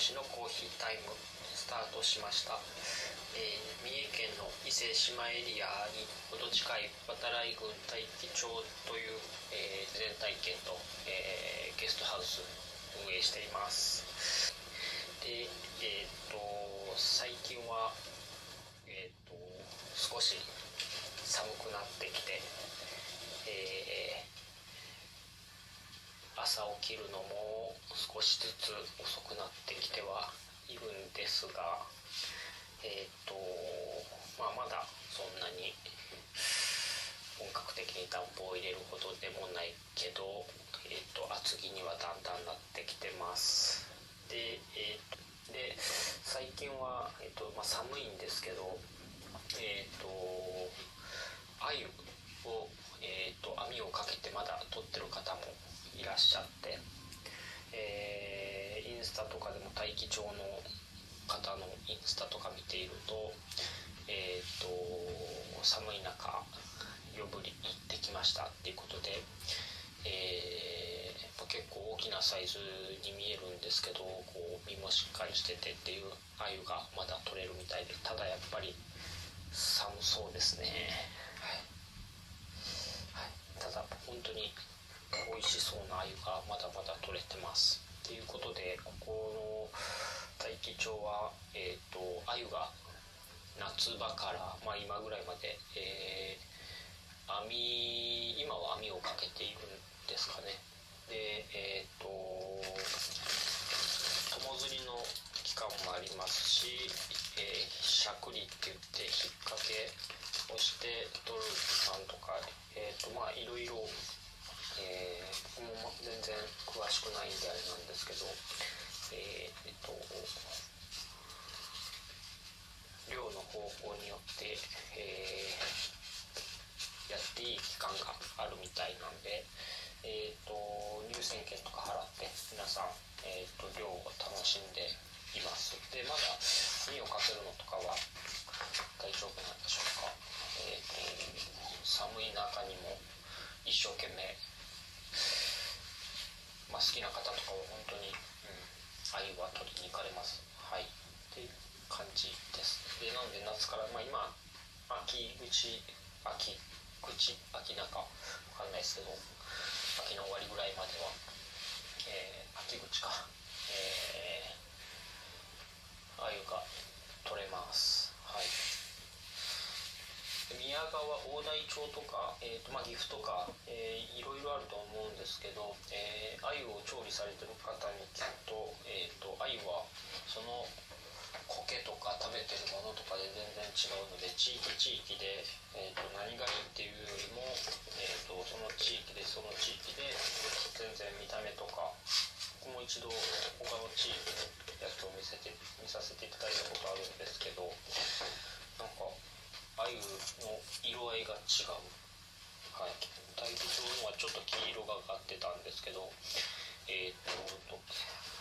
しのコーヒータイムスタートしました、えー、三重県の伊勢志摩エリアにほど近い渡来郡大樹町という、えー、全体験と、えー、ゲストハウス運営しています。でえっ、と最近はえっ、と少し寒くなってきてえ朝起きるのも少しずつ遅くなってきてはいるんですがえっ、とまあまだそんなに本格的に暖房を入れるほどでもないけど、えーと、厚着にはだんだんなってきてます。で,、えーと、で最近は、えーとまあ、寒いんですけどえっ、と鮎を、えー、と網をかけてまだ取ってる方もいらっしゃって、えー、インスタとかでも大気町の方のインスタとか見ていると,、えーと、寒い中夜ぶり行ってきましたっていうことで、えー、結構大きなサイズに見えるんですけどこう身もしっかりしててっていう鮎がまだ取れるみたいでただやっぱり寒そうですね。はい、はい、ただ本当に美味しそうな鮎がまだまだ取れてますっていうことでここの大樹町はえっ、ー、と鮎が夏場から、まあ、今ぐらいまで、えー、網今は網をかけているんですかねでえっ、ー、と友釣りの期間もありますし、えー、しゃくりって言って引っ掛けをして取る時間とかえっ、とまあいろいろえー、も全然詳しくないんであれなんですけど、えー、えっと、量の方法によって、えー、やっていい期間があるみたいなんで、えーと、入選券とか払って皆さん、えーと、量を楽しんでいます。でまだ荷をかけるのとかは大丈夫なんでしょうか、えーと寒い中にも一生懸命まあ、好きな方とかは本当に、うん、鮎は取りに行かれますはいっていう感じですでなんで夏から、まあ、今秋口秋口秋中わかんないですけど秋の終わりぐらいまでは、えー、秋口かえー、鮎が取れます。はい。宮川大台町とか、えーとまあ、岐阜とか、えー、いろいろあると思うんですけど、えー、鮎を調理されてる方に聞くと,、えーと、鮎はその苔とか食べてるものとかで全然違うので地域地域で、えーと、何がいいっていうよりも、えー、とその地域でその地域で全然見た目とか僕も一度他の地域のやつを見せて見させていただいたことあるんですけどなんか鮎の色合いが違う、はい、大樹町のはちょっと黄色がかってたんですけどえっ、ー、と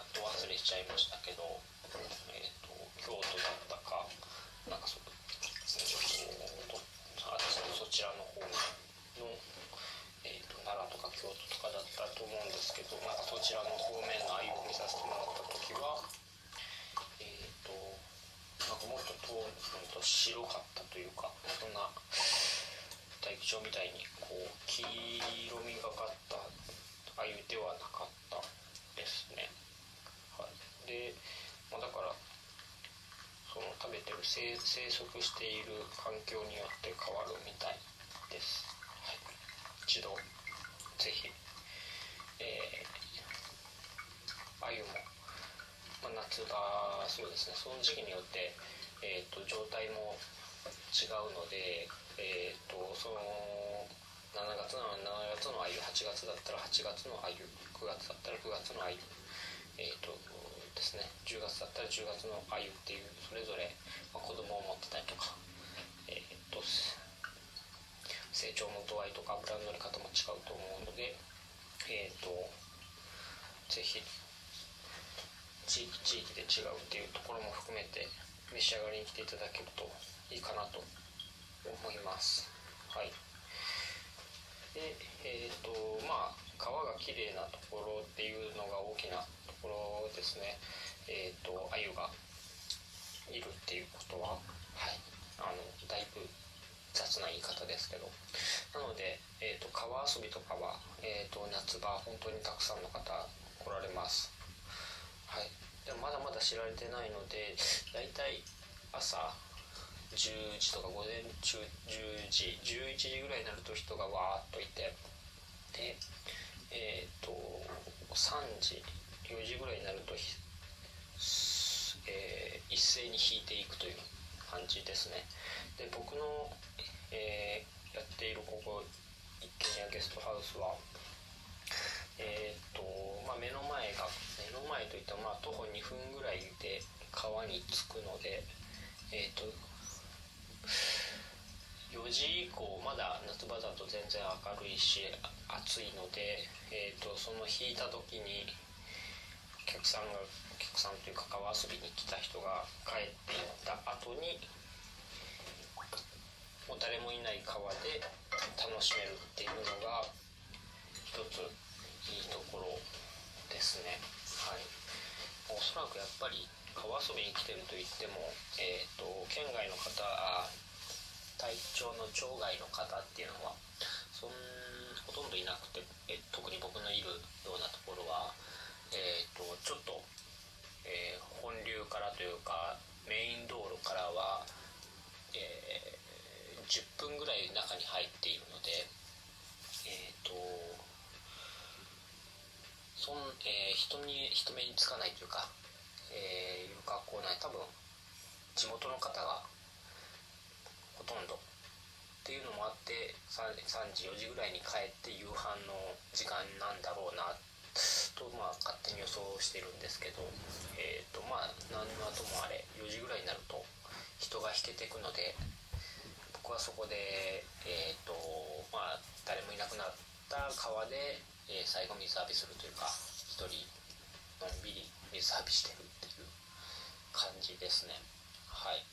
あと忘れちゃいましたけど、えっ、ー、と京都だったかなんかそ,、そちらの方の、えーと、奈良とか京都とかだったと思うんですけどなんかそちらの方面の鮎を見させてもらった時はえっ、となんかもっと遠と白かったというかそんな大気町みたいにこう黄色みがかった鮎ではなかったですね。はい、で、まあ、だからその食べてる生息している環境によって変わるみたいです。はい、一度ぜひ、えー、鮎もまあ、夏場そうですね。その時期によって、えーと、状態も違うので、えーと、その7月の7月の鮎8月だったら8月の鮎9月だったら9月の鮎えっ、ー、とですね。10月だったら10月の鮎っていうそれぞれ、まあ、子供を持ってたりとかえっ、と成長の度合いとか油の乗り方も違うと思うのでえっ、とぜひ地域地域で違うっていうところも含めて召し上がりに来ていただけるといいかなと思います。はい。でえっ、とまあ川が綺麗なところっていうのが大きなころですね。えーと、鮎がいるっていうことは、はい、あのだいぶ雑な言い方ですけど。なので、えーと、川遊びとかは、えーと、夏場本当にたくさんの方来られます。はい。でもまだまだ知られてないのでだいたい朝10時とか午前中10時11時ぐらいになると人がわーっといてでえっ、ー、と3時4時ぐらいになると、えー、一斉に引いていくという感じですね。で僕の、えー、やっているここ一軒家ゲストハウスはえっ、とまあ目の前が目の前といってもまあ徒歩2分ぐらいで川に着くのでえっ、と4時以降まだ夏場だと全然明るいし暑いので、えーと、その引いた時に客さんがお客さんというか川遊びに来た人が帰っていった後にもう誰もいない川で楽しめるっていうのが一ついいところですね。はい。おそらくやっぱり川遊びに来てると言っても、えーと、県外の方体調の町外の方っていうのはそんほとんどいなくてえ特に僕のいるようなところは、えーと、ちょっと、えー、本流からというかメイン道路からは、えー、10分ぐらい中に入っているのでえ、ー、とそん、えー、人に人目につかないというかえー、いう学校内多分地元の方がほとんど。っていうのもあって 3, 3時4時ぐらいに帰って夕飯の時間なんだろうなっとまあ勝手に予想してるんですけどえっ、ー、とまあ何はともあれ4時ぐらいになると人が引けていくので僕はそこでえっ、ー、とまあ誰もいなくなった川で、えー、最後水浴びするというか一人のんびり水浴びしてるっていう感じですね。はい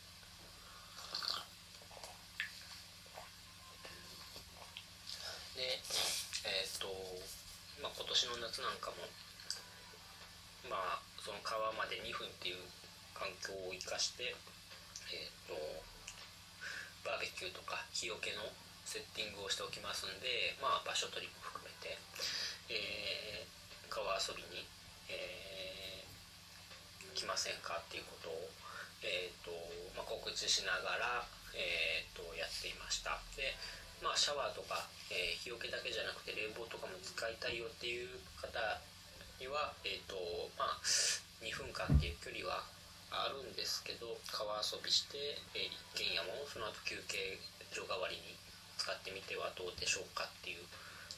でえっ、ー、と、まあ、今年の夏なんかもまあその川まで2分っていう環境を生かしてえっ、ー、とバーベキューとか日よけのセッティングをしておきますんでまあ場所取りも含めて、えー、川遊びに、えーきませんかっていうことを、えーとまあ、告知しながら、えーと、やっていました。で、まあ、シャワーとか、えー、日よけだけじゃなくて冷房とかも使いたいよっていう方には、えーとまあ、2分間っていう距離はあるんですけど川遊びして、えー、一軒家もその後休憩所代わりに使ってみてはどうでしょうかっていう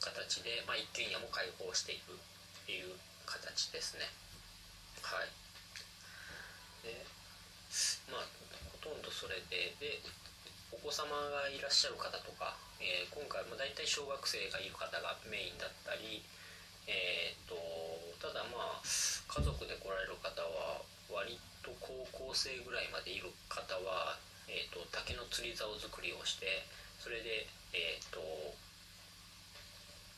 形で、まあ、一軒家も開放していくっていう形ですね。はい。でまあほとんどそれででお子様がいらっしゃる方とか、えー、今回も大体小学生がいる方がメインだったり、えーと、ただまあ家族で来られる方は割と高校生ぐらいまでいる方は、えーと、竹の釣り竿作りをしてそれで、えーと、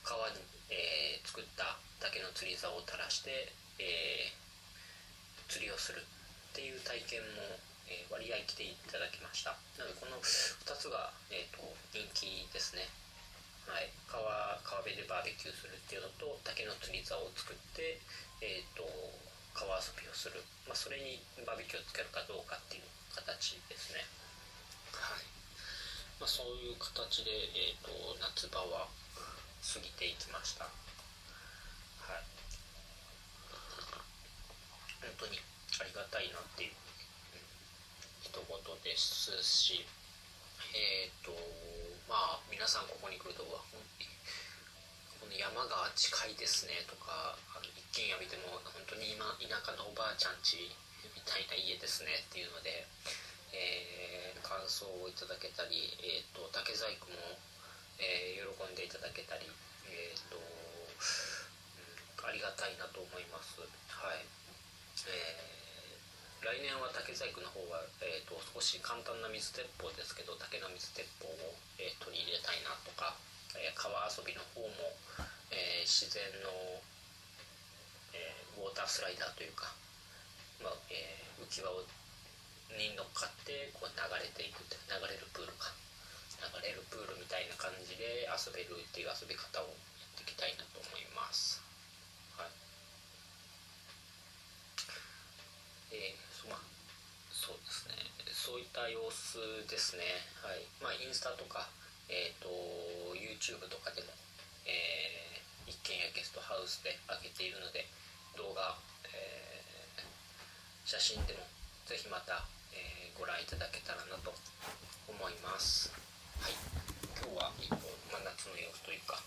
川に、えー、作った竹の釣り竿を垂らして、えー、釣りをするっていう体験も、えー、割合来ていただきました。なのでこの2つが、えーと、人気ですね。はい。川川辺でバーベキューするっていうのと竹の釣り竿を作って、えーと、川遊びをする、まあ、それにバーベキューをつけるかどうかっていう形ですね。はい、まあ、そういう形で、えーと夏場は過ぎていきました。はい。本当にありがたいなっていう一言ですしえっ、ー、とまあ皆さんここに来るとこの山が近いですねとかあの一軒家見ても本当に今田舎のおばあちゃんちみたいな家ですねっていうので、えー、感想をいただけたり、えーと、竹細工も、えー、喜んでいただけたり、えーとうん、ありがたいなと思います。はいえー来年は竹細工の方は、えーと、少し簡単な水鉄砲ですけど竹の水鉄砲を、えー、取り入れたいなとか、えー、川遊びの方も、えー、自然の、えウォータースライダーというか、まあ、え浮き輪をに乗っかってこう流れていくって流れるプールか。流れるプールみたいな感じで遊べるっていう遊び方をやっていきたいなと思います。はい。えー、そういった様子ですね。はい。まあインスタとかえっ、ー、と YouTube とかでもえー、一軒家ゲストハウスで上げているので動画、えー、写真でもぜひまた、えー、ご覧いただけたらなと思います。はい。今日は一本真夏の様子というか